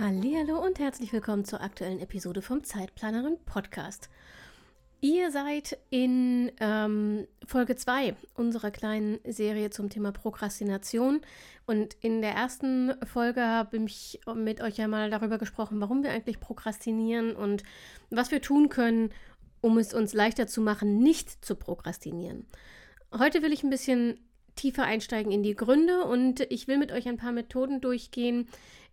Hallo und herzlich willkommen zur aktuellen Episode vom Zeitplanerin Podcast. Ihr seid in ähm, Folge 2 unserer kleinen Serie zum Thema Prokrastination. Und in der ersten Folge habe ich mit euch ja mal darüber gesprochen, warum wir eigentlich prokrastinieren und was wir tun können, um es uns leichter zu machen, nicht zu prokrastinieren. Heute will ich ein bisschen tiefer einsteigen in die Gründe und ich will mit euch ein paar Methoden durchgehen,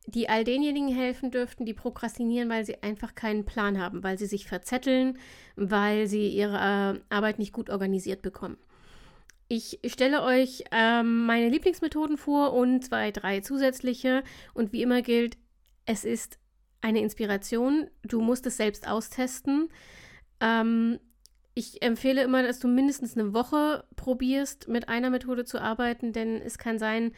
die all denjenigen helfen dürften, die prokrastinieren, weil sie einfach keinen Plan haben, weil sie sich verzetteln, weil sie ihre äh, Arbeit nicht gut organisiert bekommen. Ich stelle euch ähm, meine Lieblingsmethoden vor und zwei, drei zusätzliche. Und wie immer gilt, es ist eine Inspiration. Du musst es selbst austesten. Ähm, ich empfehle immer, dass du mindestens eine Woche probierst, mit einer Methode zu arbeiten, denn es kann sein,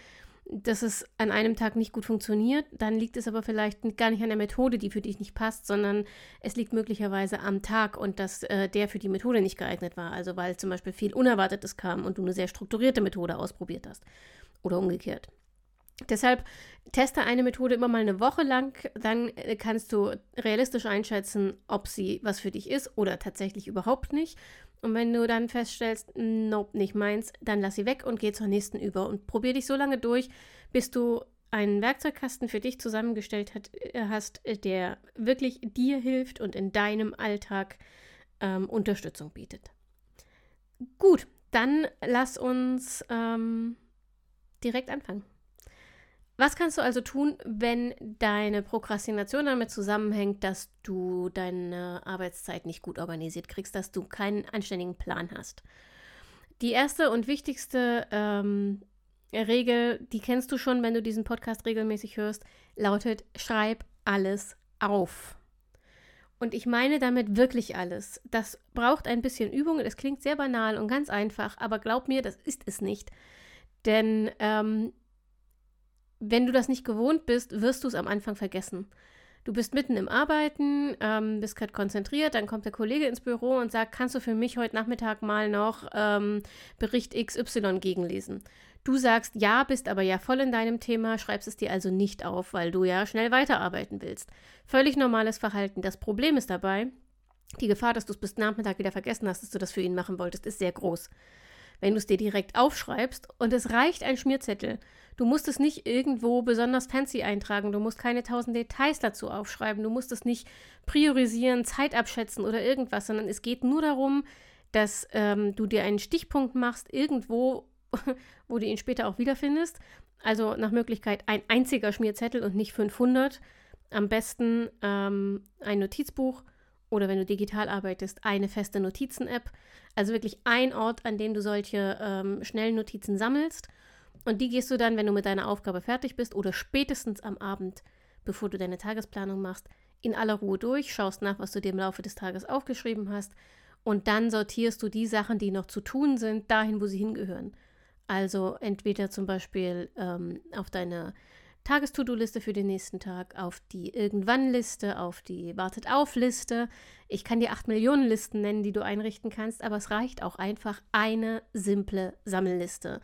dass es an einem Tag nicht gut funktioniert, dann liegt es aber vielleicht gar nicht an der Methode, die für dich nicht passt, sondern es liegt möglicherweise am Tag und dass äh, der für die Methode nicht geeignet war. Also weil zum Beispiel viel Unerwartetes kam und du eine sehr strukturierte Methode ausprobiert hast. Oder umgekehrt. Deshalb teste eine Methode immer mal eine Woche lang, dann äh, kannst du realistisch einschätzen, ob sie was für dich ist oder tatsächlich überhaupt nicht. Und wenn du dann feststellst, nope, nicht meins, dann lass sie weg und geh zur nächsten über und probier dich so lange durch, bis du einen Werkzeugkasten für dich zusammengestellt hat, äh, hast, der wirklich dir hilft und in deinem Alltag ähm, Unterstützung bietet. Gut, dann lass uns ähm, direkt anfangen. Was kannst du also tun, wenn deine Prokrastination damit zusammenhängt, dass du deine Arbeitszeit nicht gut organisiert kriegst, dass du keinen anständigen Plan hast? Die erste und wichtigste ähm, Regel, die kennst du schon, wenn du diesen Podcast regelmäßig hörst, lautet, schreib alles auf. Und ich meine damit wirklich alles. Das braucht ein bisschen Übung. Es klingt sehr banal und ganz einfach, aber glaub mir, das ist es nicht. Denn ähm, wenn du das nicht gewohnt bist, wirst du es am Anfang vergessen. Du bist mitten im Arbeiten, ähm, bist gerade konzentriert, dann kommt der Kollege ins Büro und sagt, kannst du für mich heute Nachmittag mal noch ähm, Bericht XY gegenlesen? Du sagst ja, bist aber ja voll in deinem Thema, schreibst es dir also nicht auf, weil du ja schnell weiterarbeiten willst. Völlig normales Verhalten. Das Problem ist dabei, die Gefahr, dass du es bis Nachmittag wieder vergessen hast, dass du das für ihn machen wolltest, ist sehr groß wenn du es dir direkt aufschreibst. Und es reicht ein Schmierzettel. Du musst es nicht irgendwo besonders fancy eintragen. Du musst keine tausend Details dazu aufschreiben. Du musst es nicht priorisieren, Zeit abschätzen oder irgendwas, sondern es geht nur darum, dass ähm, du dir einen Stichpunkt machst, irgendwo, wo du ihn später auch wiederfindest. Also nach Möglichkeit ein einziger Schmierzettel und nicht 500. Am besten ähm, ein Notizbuch oder wenn du digital arbeitest, eine feste Notizen-App. Also wirklich ein Ort, an dem du solche ähm, schnellen Notizen sammelst. Und die gehst du dann, wenn du mit deiner Aufgabe fertig bist oder spätestens am Abend, bevor du deine Tagesplanung machst, in aller Ruhe durch, schaust nach, was du dir im Laufe des Tages aufgeschrieben hast und dann sortierst du die Sachen, die noch zu tun sind, dahin, wo sie hingehören. Also entweder zum Beispiel ähm, auf deine Tages-To-Do-Liste für den nächsten Tag, auf die Irgendwann-Liste, auf die Wartet-auf-Liste. Ich kann dir acht Millionen Listen nennen, die du einrichten kannst, aber es reicht auch einfach eine simple Sammelliste.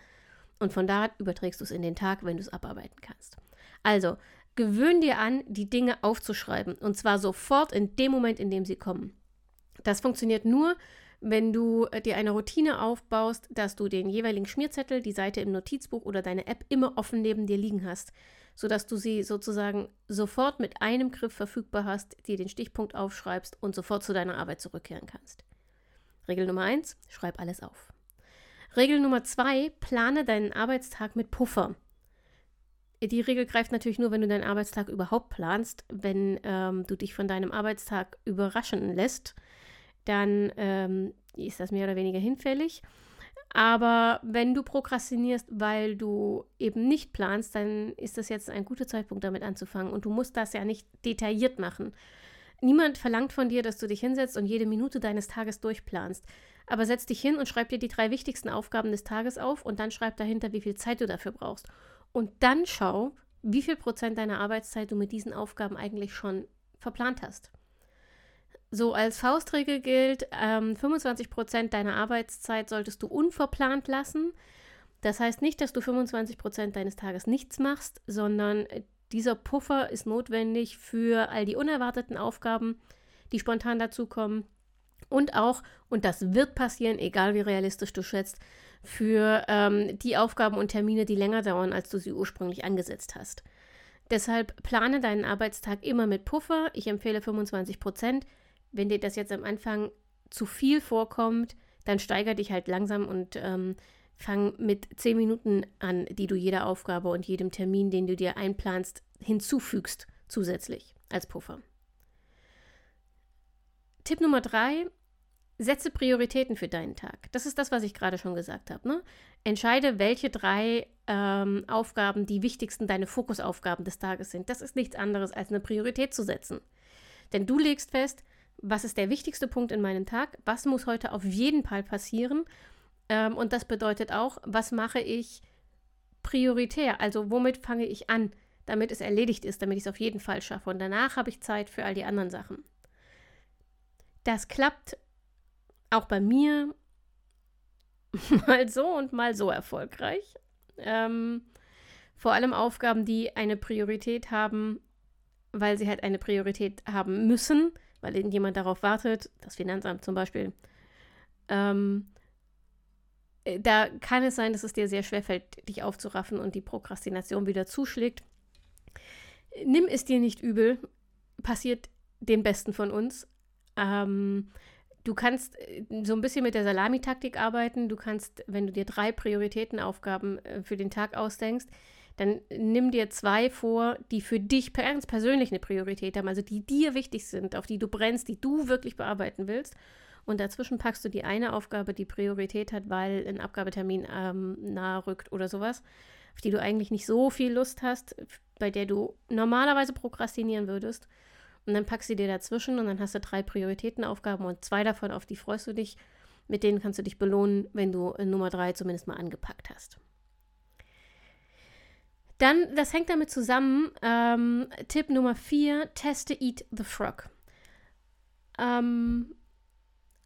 Und von da überträgst du es in den Tag, wenn du es abarbeiten kannst. Also, gewöhn dir an, die Dinge aufzuschreiben. Und zwar sofort in dem Moment, in dem sie kommen. Das funktioniert nur, wenn du äh, dir eine Routine aufbaust, dass du den jeweiligen Schmierzettel, die Seite im Notizbuch oder deine App immer offen neben dir liegen hast sodass du sie sozusagen sofort mit einem Griff verfügbar hast, dir den Stichpunkt aufschreibst und sofort zu deiner Arbeit zurückkehren kannst. Regel Nummer 1, schreib alles auf. Regel Nummer 2, plane deinen Arbeitstag mit Puffer. Die Regel greift natürlich nur, wenn du deinen Arbeitstag überhaupt planst. Wenn ähm, du dich von deinem Arbeitstag überraschen lässt, dann ähm, ist das mehr oder weniger hinfällig. Aber wenn du prokrastinierst, weil du eben nicht planst, dann ist das jetzt ein guter Zeitpunkt, damit anzufangen. Und du musst das ja nicht detailliert machen. Niemand verlangt von dir, dass du dich hinsetzt und jede Minute deines Tages durchplanst. Aber setz dich hin und schreib dir die drei wichtigsten Aufgaben des Tages auf und dann schreib dahinter, wie viel Zeit du dafür brauchst. Und dann schau, wie viel Prozent deiner Arbeitszeit du mit diesen Aufgaben eigentlich schon verplant hast. So als Faustregel gilt, ähm, 25 Prozent deiner Arbeitszeit solltest du unverplant lassen. Das heißt nicht, dass du 25 Prozent deines Tages nichts machst, sondern dieser Puffer ist notwendig für all die unerwarteten Aufgaben, die spontan dazukommen. Und auch, und das wird passieren, egal wie realistisch du schätzt, für ähm, die Aufgaben und Termine, die länger dauern, als du sie ursprünglich angesetzt hast. Deshalb plane deinen Arbeitstag immer mit Puffer. Ich empfehle 25 Prozent. Wenn dir das jetzt am Anfang zu viel vorkommt, dann steiger dich halt langsam und ähm, fang mit 10 Minuten an, die du jeder Aufgabe und jedem Termin, den du dir einplanst, hinzufügst, zusätzlich als Puffer. Tipp Nummer 3, setze Prioritäten für deinen Tag. Das ist das, was ich gerade schon gesagt habe. Ne? Entscheide, welche drei ähm, Aufgaben die wichtigsten, deine Fokusaufgaben des Tages sind. Das ist nichts anderes, als eine Priorität zu setzen. Denn du legst fest, was ist der wichtigste Punkt in meinem Tag, was muss heute auf jeden Fall passieren. Ähm, und das bedeutet auch, was mache ich prioritär, also womit fange ich an, damit es erledigt ist, damit ich es auf jeden Fall schaffe. Und danach habe ich Zeit für all die anderen Sachen. Das klappt auch bei mir mal so und mal so erfolgreich. Ähm, vor allem Aufgaben, die eine Priorität haben, weil sie halt eine Priorität haben müssen, weil irgendjemand darauf wartet, das Finanzamt zum Beispiel. Ähm, äh, da kann es sein, dass es dir sehr schwer fällt, dich aufzuraffen und die Prokrastination wieder zuschlägt. Nimm es dir nicht übel, passiert den Besten von uns. Ähm, du kannst äh, so ein bisschen mit der Salamitaktik arbeiten. Du kannst, wenn du dir drei Prioritätenaufgaben äh, für den Tag ausdenkst, dann nimm dir zwei vor, die für dich ganz persönlich eine Priorität haben, also die dir wichtig sind, auf die du brennst, die du wirklich bearbeiten willst. Und dazwischen packst du die eine Aufgabe, die Priorität hat, weil ein Abgabetermin ähm, nahe rückt oder sowas, auf die du eigentlich nicht so viel Lust hast, bei der du normalerweise prokrastinieren würdest. Und dann packst du dir dazwischen und dann hast du drei Prioritätenaufgaben und zwei davon, auf die freust du dich. Mit denen kannst du dich belohnen, wenn du Nummer drei zumindest mal angepackt hast. Dann, das hängt damit zusammen, ähm, Tipp Nummer vier, teste Eat the Frog. Ähm,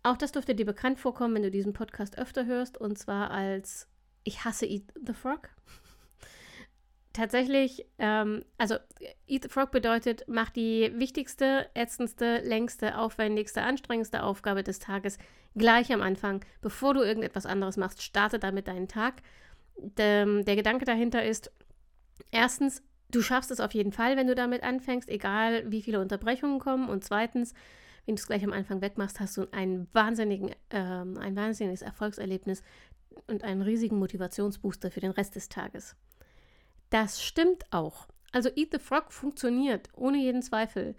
auch das dürfte dir bekannt vorkommen, wenn du diesen Podcast öfter hörst, und zwar als Ich hasse Eat the Frog tatsächlich, ähm, also Eat the Frog bedeutet, mach die wichtigste, ätzendste, längste, aufwendigste, anstrengendste Aufgabe des Tages gleich am Anfang, bevor du irgendetwas anderes machst. Starte damit deinen Tag. Der, der Gedanke dahinter ist, erstens, du schaffst es auf jeden Fall, wenn du damit anfängst, egal wie viele Unterbrechungen kommen. Und zweitens, wenn du es gleich am Anfang wegmachst, hast du einen wahnsinnigen, ähm, ein wahnsinniges Erfolgserlebnis und einen riesigen Motivationsbooster für den Rest des Tages. Das stimmt auch. Also Eat the Frog funktioniert, ohne jeden Zweifel.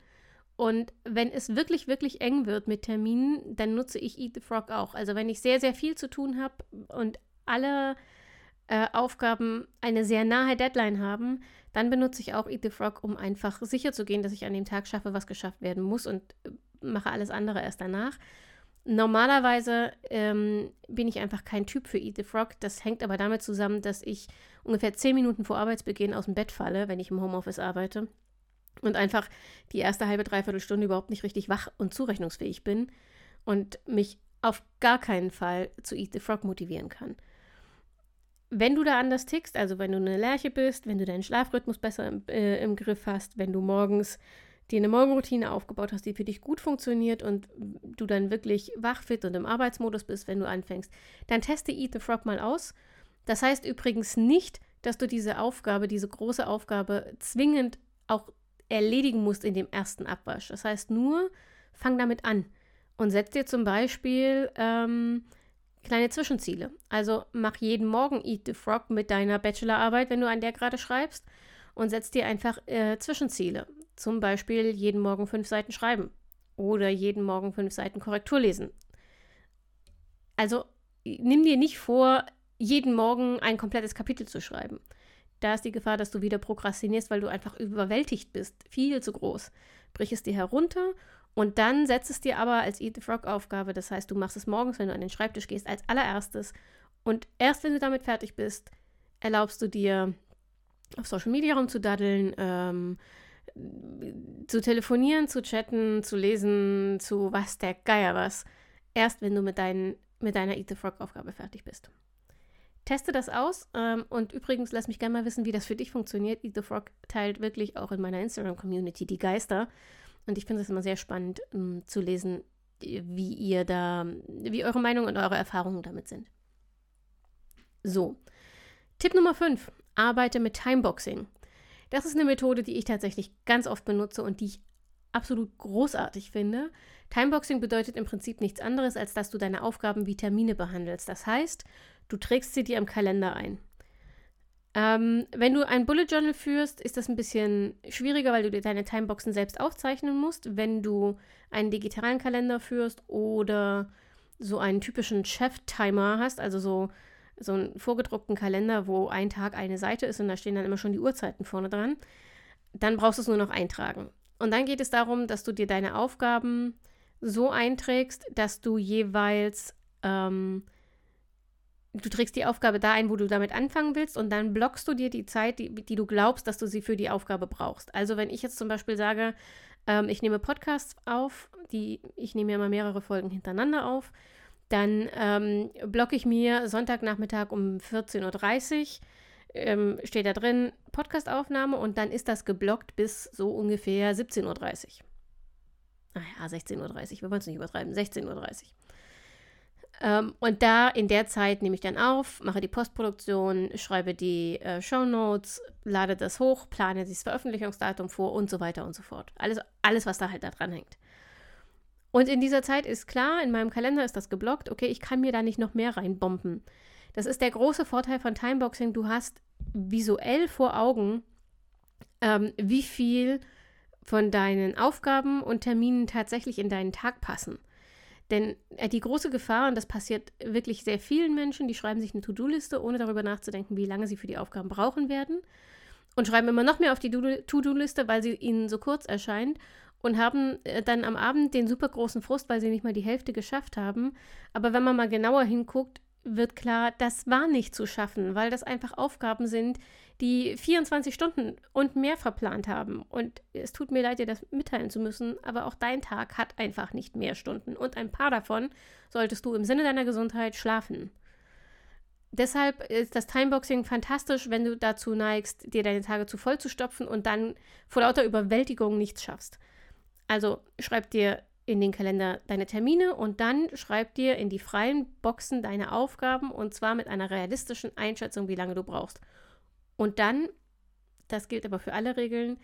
Und wenn es wirklich, wirklich eng wird mit Terminen, dann nutze ich Eat the Frog auch. Also wenn ich sehr, sehr viel zu tun habe und alle äh, Aufgaben eine sehr nahe Deadline haben, dann benutze ich auch Eat the Frog, um einfach sicher zu gehen, dass ich an dem Tag schaffe, was geschafft werden muss und äh, mache alles andere erst danach. Normalerweise ähm, bin ich einfach kein Typ für Eat the Frog. Das hängt aber damit zusammen, dass ich ungefähr zehn Minuten vor Arbeitsbeginn aus dem Bett falle, wenn ich im Homeoffice arbeite. Und einfach die erste halbe, dreiviertel Stunde überhaupt nicht richtig wach und zurechnungsfähig bin und mich auf gar keinen Fall zu Eat the Frog motivieren kann. Wenn du da anders tickst, also wenn du eine Lerche bist, wenn du deinen Schlafrhythmus besser im, äh, im Griff hast, wenn du morgens dir eine Morgenroutine aufgebaut hast, die für dich gut funktioniert und du dann wirklich wachfit und im Arbeitsmodus bist, wenn du anfängst, dann teste Eat the Frog mal aus. Das heißt übrigens nicht, dass du diese Aufgabe, diese große Aufgabe zwingend auch erledigen musst in dem ersten Abwasch. Das heißt nur, fang damit an und setz dir zum Beispiel ähm, kleine Zwischenziele. Also mach jeden Morgen Eat the Frog mit deiner Bachelorarbeit, wenn du an der gerade schreibst, und setz dir einfach äh, Zwischenziele. Zum Beispiel jeden Morgen fünf Seiten schreiben oder jeden Morgen fünf Seiten Korrektur lesen. Also nimm dir nicht vor, jeden Morgen ein komplettes Kapitel zu schreiben. Da ist die Gefahr, dass du wieder prokrastinierst, weil du einfach überwältigt bist. Viel zu groß. Brich es dir herunter Und dann setzt es dir aber als Eat the Frog Aufgabe, das heißt, du machst es morgens, wenn du an den Schreibtisch gehst, als allererstes. Und erst wenn du damit fertig bist, erlaubst du dir, auf Social Media rumzudaddeln, ähm, zu telefonieren, zu chatten, zu lesen, zu was der Geier was. Erst wenn du mit, dein, mit deiner Eat the Frog Aufgabe fertig bist. Teste das aus ähm, und übrigens lass mich gerne mal wissen, wie das für dich funktioniert. Eat the Frog teilt wirklich auch in meiner Instagram-Community die Geister. Und ich finde es immer sehr spannend um, zu lesen, wie ihr da, wie eure Meinung und eure Erfahrungen damit sind. So. Tipp Nummer 5. Arbeite mit Timeboxing. Das ist eine Methode, die ich tatsächlich ganz oft benutze und die ich absolut großartig finde. Timeboxing bedeutet im Prinzip nichts anderes, als dass du deine Aufgaben wie Termine behandelst. Das heißt, du trägst sie dir im Kalender ein. Ähm, wenn du ein Bullet Journal führst, ist das ein bisschen schwieriger, weil du dir deine Timeboxen selbst aufzeichnen musst. Wenn du einen digitalen Kalender führst oder so einen typischen Chef-Timer hast, also so, so einen vorgedruckten Kalender, wo ein Tag eine Seite ist und da stehen dann immer schon die Uhrzeiten vorne dran, dann brauchst du es nur noch eintragen. Und dann geht es darum, dass du dir deine Aufgaben so einträgst, dass du jeweils ähm, du trägst die Aufgabe da ein, wo du damit anfangen willst und dann blockst du dir die Zeit, die, die du glaubst, dass du sie für die Aufgabe brauchst. Also wenn ich jetzt zum Beispiel sage, ähm, ich nehme Podcasts auf, die, ich nehme ja mal mehrere Folgen hintereinander auf, dann ähm, blocke ich mir Sonntagnachmittag um 14.30 Uhr, ähm, steht da drin Podcastaufnahme und dann ist das geblockt bis so ungefähr 17.30 Uhr. Naja, 16.30 Uhr, wir wollen es nicht übertreiben, 16.30 Uhr. Ähm, und da in der Zeit nehme ich dann auf, mache die Postproduktion, schreibe die äh, Show Notes, lade das hoch, plane das Veröffentlichungsdatum vor und so weiter und so fort. Alles, alles was da halt da dran hängt. Und in dieser Zeit ist klar, in meinem Kalender ist das geblockt, okay, ich kann mir da nicht noch mehr reinbomben. Das ist der große Vorteil von Timeboxing. Du hast visuell vor Augen, ähm, wie viel von deinen Aufgaben und Terminen tatsächlich in deinen Tag passen. Denn äh, die große Gefahr, und das passiert wirklich sehr vielen Menschen, die schreiben sich eine To-Do-Liste, ohne darüber nachzudenken, wie lange sie für die Aufgaben brauchen werden. Und schreiben immer noch mehr auf die To-Do-Liste, weil sie ihnen so kurz erscheint. Und haben äh, dann am Abend den super großen Frust, weil sie nicht mal die Hälfte geschafft haben. Aber wenn man mal genauer hinguckt, wird klar, das war nicht zu schaffen, weil das einfach Aufgaben sind, die 24 Stunden und mehr verplant haben. Und es tut mir leid, dir das mitteilen zu müssen, aber auch dein Tag hat einfach nicht mehr Stunden. Und ein paar davon solltest du im Sinne deiner Gesundheit schlafen. Deshalb ist das Timeboxing fantastisch, wenn du dazu neigst, dir deine Tage zu voll zu stopfen und dann vor lauter Überwältigung nichts schaffst. Also schreib dir in den Kalender deine Termine und dann schreib dir in die freien Boxen deine Aufgaben und zwar mit einer realistischen Einschätzung, wie lange du brauchst. Und dann, das gilt aber für alle Regeln,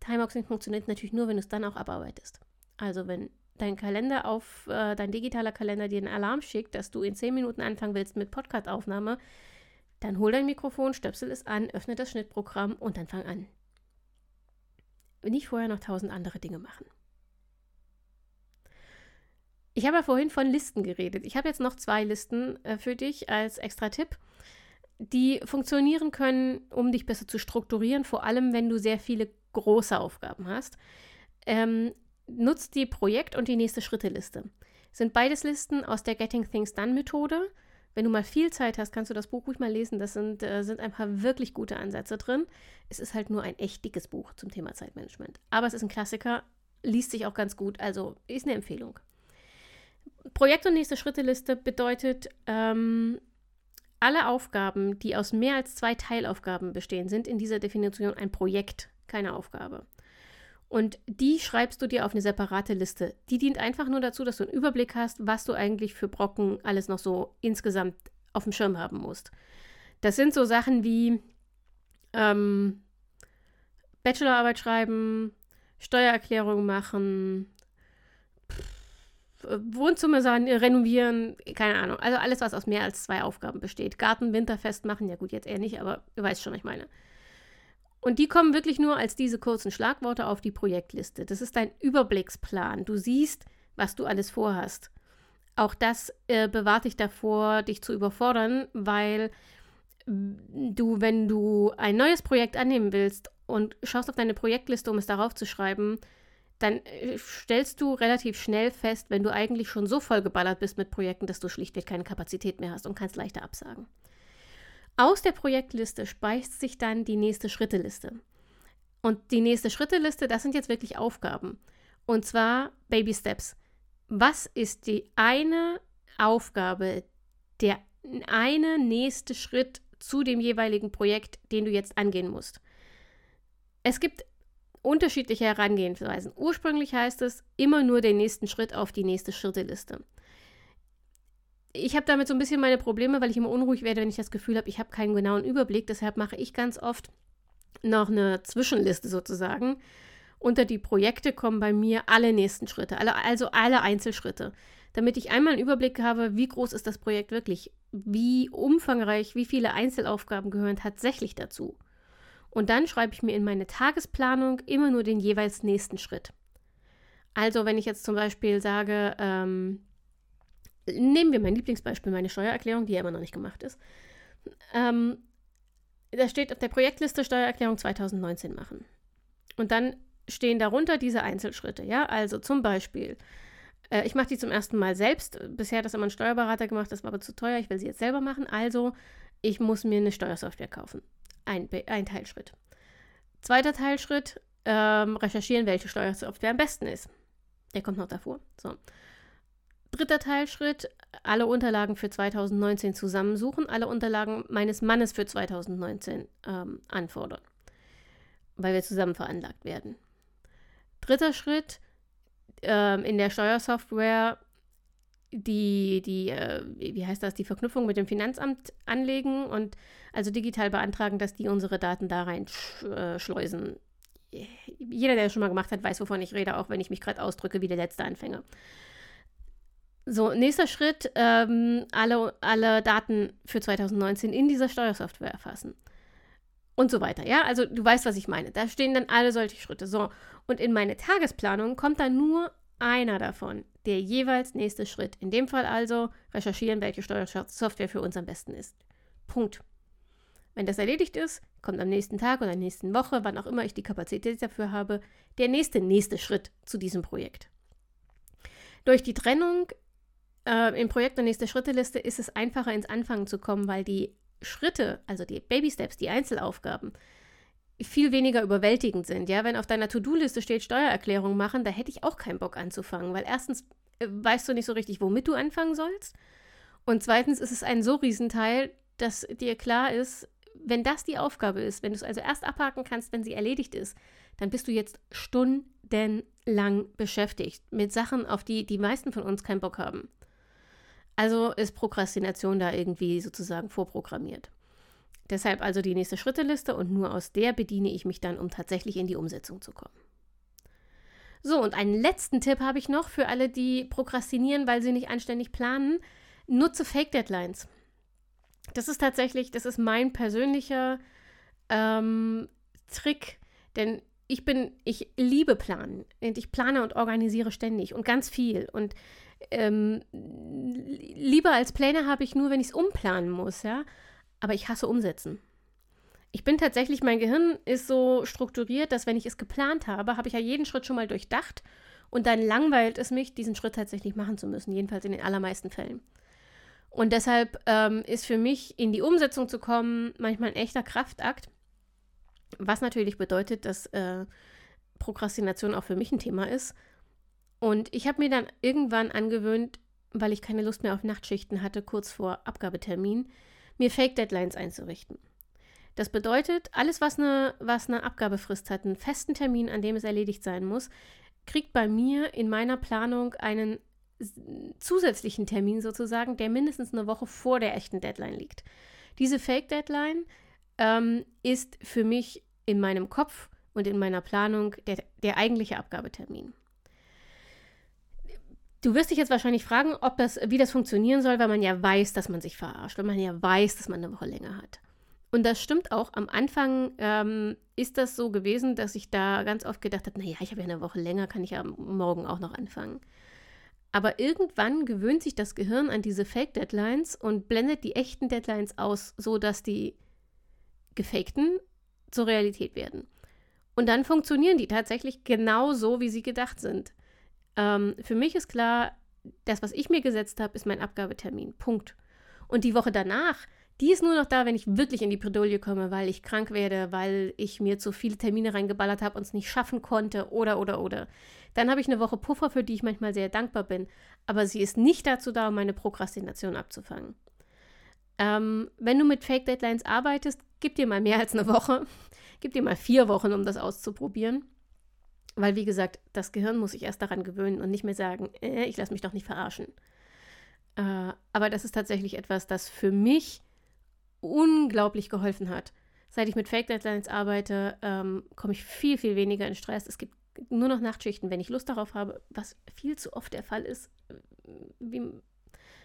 Timeboxing funktioniert natürlich nur, wenn du es dann auch abarbeitest. Also wenn dein Kalender auf, äh, dein digitaler Kalender dir einen Alarm schickt, dass du in 10 Minuten anfangen willst mit Podcast-Aufnahme, dann hol dein Mikrofon, stöpsel es an, öffne das Schnittprogramm und dann fang an. Nicht vorher noch tausend andere Dinge machen. Ich habe ja vorhin von Listen geredet. Ich habe jetzt noch zwei Listen äh, für dich als extra Tipp, die funktionieren können, um dich besser zu strukturieren, vor allem wenn du sehr viele große Aufgaben hast. Ähm, nutzt die Projekt- und die nächste Schritte-Liste. Sind beides Listen aus der Getting Things Done Methode. Wenn du mal viel Zeit hast, kannst du das Buch ruhig mal lesen. Das sind, äh, sind ein paar wirklich gute Ansätze drin. Es ist halt nur ein echt dickes Buch zum Thema Zeitmanagement. Aber es ist ein Klassiker, liest sich auch ganz gut, also ist eine Empfehlung. Projekt- und nächste Schritte-Liste bedeutet, ähm, alle Aufgaben, die aus mehr als zwei Teilaufgaben bestehen, sind in dieser Definition ein Projekt, keine Aufgabe. Und die schreibst du dir auf eine separate Liste. Die dient einfach nur dazu, dass du einen Überblick hast, was du eigentlich für Brocken alles noch so insgesamt auf dem Schirm haben musst. Das sind so Sachen wie ähm, Bachelorarbeit schreiben, Steuererklärung machen, Wohnzimmer renovieren, keine Ahnung. Also alles, was aus mehr als zwei Aufgaben besteht. Garten, Winterfest machen, ja gut, jetzt eher nicht, aber du weißt schon, was ich meine. Und die kommen wirklich nur als diese kurzen Schlagworte auf die Projektliste. Das ist dein Überblicksplan. Du siehst, was du alles vorhast. Auch das äh, bewahrt dich davor, dich zu überfordern, weil du, wenn du ein neues Projekt annehmen willst und schaust auf deine Projektliste, um es darauf zu schreiben, dann äh, stellst du relativ schnell fest, wenn du eigentlich schon so vollgeballert bist mit Projekten, dass du schlichtweg keine Kapazität mehr hast und kannst leichter absagen. Aus der Projektliste speist sich dann die nächste Schritteliste. Und die nächste Schritteliste, das sind jetzt wirklich Aufgaben. Und zwar Baby Steps. Was ist die eine Aufgabe, der eine nächste Schritt zu dem jeweiligen Projekt, den du jetzt angehen musst? Es gibt unterschiedliche Herangehensweisen. Ursprünglich heißt es immer nur den nächsten Schritt auf die nächste Schritteliste. Ich habe damit so ein bisschen meine Probleme, weil ich immer unruhig werde, wenn ich das Gefühl habe, ich habe keinen genauen Überblick. Deshalb mache ich ganz oft noch eine Zwischenliste sozusagen. Unter die Projekte kommen bei mir alle nächsten Schritte, also alle Einzelschritte, damit ich einmal einen Überblick habe, wie groß ist das Projekt wirklich, wie umfangreich, wie viele Einzelaufgaben gehören tatsächlich dazu. Und dann schreibe ich mir in meine Tagesplanung immer nur den jeweils nächsten Schritt. Also wenn ich jetzt zum Beispiel sage, ähm, nehmen wir mein Lieblingsbeispiel, meine Steuererklärung, die ja immer noch nicht gemacht ist. Ähm, da steht auf der Projektliste Steuererklärung 2019 machen. Und dann stehen darunter diese Einzelschritte, ja, also zum Beispiel, äh, ich mache die zum ersten Mal selbst. Bisher hat das immer ein Steuerberater gemacht, das war aber zu teuer, ich will sie jetzt selber machen. Also, ich muss mir eine Steuersoftware kaufen. Ein, ein Teilschritt. Zweiter Teilschritt, ähm, recherchieren, welche Steuersoftware am besten ist. Der kommt noch davor. So. Dritter Teilschritt, alle Unterlagen für 2019 zusammensuchen, alle Unterlagen meines Mannes für 2019 ähm, anfordern, weil wir zusammen veranlagt werden. Dritter Schritt, ähm, in der Steuersoftware die, die, äh, wie heißt das, die Verknüpfung mit dem Finanzamt anlegen und also digital beantragen, dass die unsere Daten da rein äh, schleusen. Jeder, der das schon mal gemacht hat, weiß, wovon ich rede, auch wenn ich mich gerade ausdrücke wie der letzte Anfänger. So, nächster Schritt, ähm, alle, alle Daten für 2019 in dieser Steuersoftware erfassen. Und so weiter, ja? Also du weißt, was ich meine. Da stehen dann alle solche Schritte. So, und in meine Tagesplanung kommt dann nur einer davon, der jeweils nächste Schritt. In dem Fall also recherchieren, welche Steuersoftware für uns am besten ist. Punkt. Wenn das erledigt ist, kommt am nächsten Tag oder nächsten Woche, wann auch immer ich die Kapazität dafür habe, der nächste, nächste Schritt zu diesem Projekt. Durch die Trennung äh, im Projekt und nächste Schritteliste ist es einfacher ins Anfangen zu kommen, weil die Schritte, also die Baby Steps, die Einzelaufgaben, viel weniger überwältigend sind. Ja, wenn auf deiner To-Do-Liste steht Steuererklärung machen, da hätte ich auch keinen Bock anzufangen, weil erstens äh, weißt du nicht so richtig, womit du anfangen sollst. Und zweitens ist es ein so Riesenteil, dass dir klar ist, wenn das die Aufgabe ist, wenn du es also erst abhaken kannst, wenn sie erledigt ist, dann bist du jetzt stundenlang beschäftigt mit Sachen, auf die die meisten von uns keinen Bock haben. Also ist Prokrastination da irgendwie sozusagen vorprogrammiert. Deshalb also die nächste Schritteliste und nur aus der bediene ich mich dann, um tatsächlich in die Umsetzung zu kommen. So, und einen letzten Tipp habe ich noch für alle, die prokrastinieren, weil sie nicht anständig planen. Nutze Fake Deadlines. Das ist tatsächlich, das ist mein persönlicher ähm, Trick, denn ich bin, ich liebe planen und ich plane und organisiere ständig und ganz viel und ähm, lieber als Pläne habe ich nur, wenn ich es umplanen muss, ja aber ich hasse Umsetzen. Ich bin tatsächlich, mein Gehirn ist so strukturiert, dass wenn ich es geplant habe, habe ich ja jeden Schritt schon mal durchdacht und dann langweilt es mich, diesen Schritt tatsächlich machen zu müssen, jedenfalls in den allermeisten Fällen. Und deshalb ähm, ist für mich in die Umsetzung zu kommen manchmal ein echter Kraftakt, was natürlich bedeutet, dass äh, Prokrastination auch für mich ein Thema ist. Und ich habe mir dann irgendwann angewöhnt, weil ich keine Lust mehr auf Nachtschichten hatte, kurz vor Abgabetermin, mir Fake-Deadlines einzurichten. Das bedeutet, alles, was eine, was eine Abgabefrist hat, einen festen Termin, an dem es erledigt sein muss, kriegt bei mir in meiner Planung einen zusätzlichen Termin sozusagen, der mindestens eine Woche vor der echten Deadline liegt. Diese Fake-Deadline ähm, ist für mich in meinem Kopf und in meiner Planung der, der eigentliche Abgabetermin. Du wirst dich jetzt wahrscheinlich fragen, ob das, wie das funktionieren soll, weil man ja weiß, dass man sich verarscht, weil man ja weiß, dass man eine Woche länger hat. Und das stimmt auch. Am Anfang ähm, ist das so gewesen, dass ich da ganz oft gedacht habe, naja, ich habe ja eine Woche länger, kann ich ja morgen auch noch anfangen. Aber irgendwann gewöhnt sich das Gehirn an diese Fake-Deadlines und blendet die echten Deadlines aus, sodass die gefakten zur Realität werden. Und dann funktionieren die tatsächlich genau so, wie sie gedacht sind. Ähm, für mich ist klar, das, was ich mir gesetzt habe, ist mein Abgabetermin. Punkt. Und die Woche danach, die ist nur noch da, wenn ich wirklich in die Bredouille komme, weil ich krank werde, weil ich mir zu viele Termine reingeballert habe und es nicht schaffen konnte oder, oder, oder. Dann habe ich eine Woche Puffer, für die ich manchmal sehr dankbar bin. Aber sie ist nicht dazu da, um meine Prokrastination abzufangen. Ähm, wenn du mit Fake Deadlines arbeitest, gib dir mal mehr als eine Woche. gib dir mal vier Wochen, um das auszuprobieren. Weil, wie gesagt, das Gehirn muss sich erst daran gewöhnen und nicht mehr sagen, äh, ich lasse mich doch nicht verarschen. Äh, aber das ist tatsächlich etwas, das für mich unglaublich geholfen hat. Seit ich mit Fake Deadlines arbeite, ähm, komme ich viel, viel weniger in Stress. Es gibt nur noch Nachtschichten, wenn ich Lust darauf habe, was viel zu oft der Fall ist, wie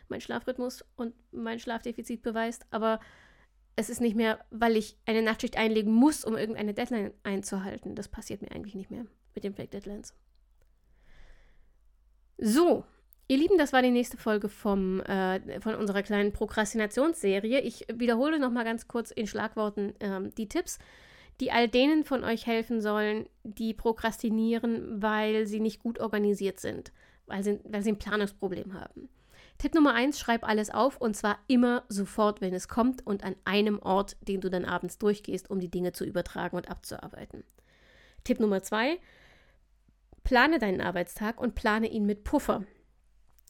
mein Schlafrhythmus und mein Schlafdefizit beweist. Aber es ist nicht mehr, weil ich eine Nachtschicht einlegen muss, um irgendeine Deadline einzuhalten. Das passiert mir eigentlich nicht mehr mit den Fake Deadlines. So, ihr Lieben, das war die nächste Folge vom, äh, von unserer kleinen Prokrastinationsserie. Ich wiederhole noch mal ganz kurz in Schlagworten ähm, die Tipps, die all denen von euch helfen sollen, die prokrastinieren, weil sie nicht gut organisiert sind, weil sie, weil sie ein Planungsproblem haben. Tipp Nummer eins, schreib alles auf und zwar immer sofort, wenn es kommt und an einem Ort, den du dann abends durchgehst, um die Dinge zu übertragen und abzuarbeiten. Tipp Nummer zwei, plane deinen Arbeitstag und plane ihn mit Puffer.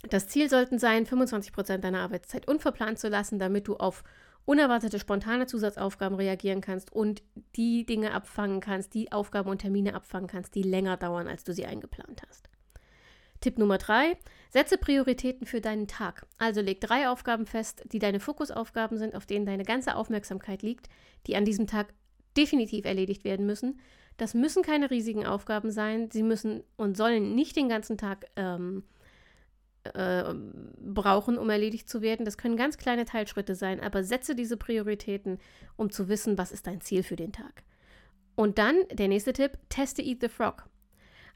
Das Ziel sollten sein, 25% deiner Arbeitszeit unverplant zu lassen, damit du auf unerwartete spontane Zusatzaufgaben reagieren kannst und die Dinge abfangen kannst, die Aufgaben und Termine abfangen kannst, die länger dauern, als du sie eingeplant hast. Tipp Nummer drei: Setze Prioritäten für deinen Tag. Also leg drei Aufgaben fest, die deine Fokusaufgaben sind, auf denen deine ganze Aufmerksamkeit liegt, die an diesem Tag definitiv erledigt werden müssen. Das müssen keine riesigen Aufgaben sein. Sie müssen und sollen nicht den ganzen Tag ähm, äh, brauchen, um erledigt zu werden. Das können ganz kleine Teilschritte sein, aber setze diese Prioritäten, um zu wissen, was ist dein Ziel für den Tag. Und dann der nächste Tipp: Teste Eat the Frog.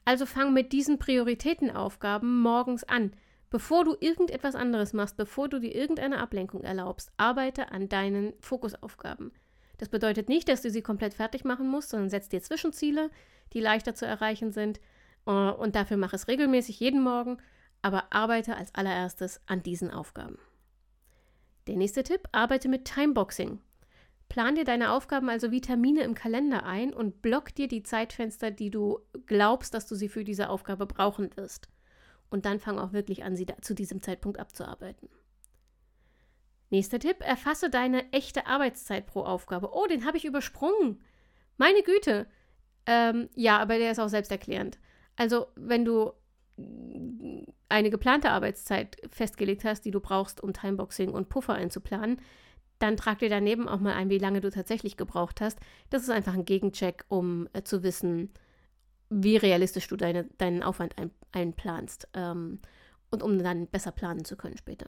Also fang mit diesen Prioritätenaufgaben morgens an. Bevor du irgendetwas anderes machst, bevor du dir irgendeine Ablenkung erlaubst, arbeite an deinen Fokusaufgaben. Das bedeutet nicht, dass du sie komplett fertig machen musst, sondern setz dir Zwischenziele, die leichter zu erreichen sind. Äh, und dafür mach es regelmäßig jeden Morgen, aber arbeite als allererstes an diesen Aufgaben. Der nächste Tipp, arbeite mit Timeboxing. Plan dir deine Aufgaben also wie Termine im Kalender ein und block dir die Zeitfenster, die du glaubst, dass du sie für diese Aufgabe brauchen wirst. Und dann fang auch wirklich an, sie zu diesem Zeitpunkt abzuarbeiten. Nächster Tipp, erfasse deine echte Arbeitszeit pro Aufgabe. Oh, den habe ich übersprungen. Meine Güte. Ähm, ja, aber der ist auch selbsterklärend. Also, wenn du eine geplante Arbeitszeit festgelegt hast, die du brauchst, um Timeboxing und Puffer einzuplanen, dann trag dir daneben auch mal ein, wie lange du tatsächlich gebraucht hast. Das ist einfach ein Gegencheck, um äh, zu wissen, wie realistisch du deine, deinen Aufwand ein, einplanst ähm, und um dann besser planen zu können später.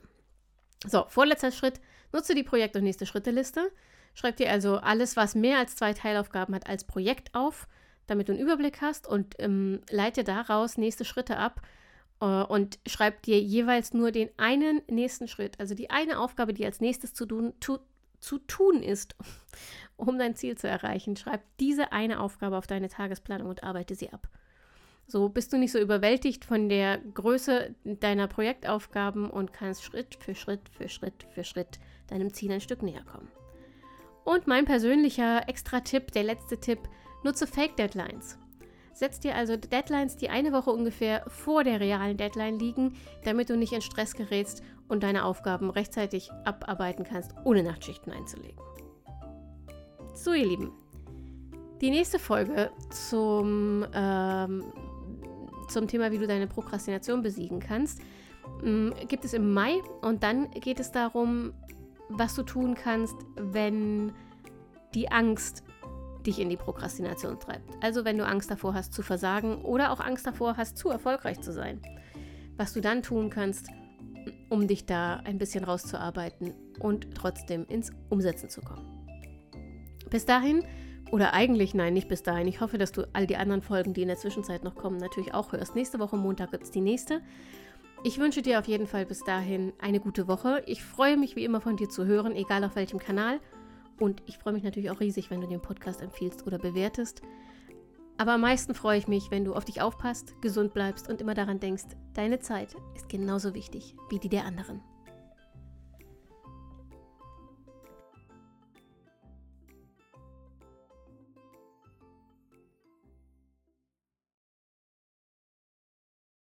So, vorletzter Schritt, nutze die Projekt- und nächste Schritte-Liste. Schreib dir also alles, was mehr als zwei Teilaufgaben hat, als Projekt auf, damit du einen Überblick hast und ähm, leite daraus nächste Schritte ab, äh, und schreib dir jeweils nur den einen nächsten Schritt, also die eine Aufgabe, die als nächstes zu tun, tu, zu tun ist, um dein Ziel zu erreichen. Schreib diese eine Aufgabe auf deine Tagesplanung und arbeite sie ab. So bist du nicht so überwältigt von der Größe deiner Projektaufgaben und kannst Schritt für Schritt für Schritt für Schritt deinem Ziel ein Stück näher kommen. Und mein persönlicher Extra-Tipp, der letzte Tipp, nutze Fake Deadlines. Setz dir also Deadlines, die eine Woche ungefähr vor der realen Deadline liegen, damit du nicht in Stress gerätst und deine Aufgaben rechtzeitig abarbeiten kannst, ohne Nachtschichten einzulegen. So, ihr Lieben, die nächste Folge zum, ähm, zum Thema, wie du deine Prokrastination besiegen kannst, ähm, gibt es im Mai und dann geht es darum, was du tun kannst, wenn die Angst dich in die Prokrastination treibt. Also wenn du Angst davor hast zu versagen oder auch Angst davor hast, zu erfolgreich zu sein. Was du dann tun kannst, um dich da ein bisschen rauszuarbeiten und trotzdem ins Umsetzen zu kommen. Bis dahin, oder eigentlich nein, nicht bis dahin. Ich hoffe, dass du all die anderen Folgen, die in der Zwischenzeit noch kommen, natürlich auch hörst. Nächste Woche Montag gibt es die nächste. Ich wünsche dir auf jeden Fall bis dahin eine gute Woche. Ich freue mich wie immer von dir zu hören, egal auf welchem Kanal. Und ich freue mich natürlich auch riesig, wenn du den Podcast empfiehlst oder bewertest. Aber am meisten freue ich mich, wenn du auf dich aufpasst, gesund bleibst und immer daran denkst, deine Zeit ist genauso wichtig wie die der anderen.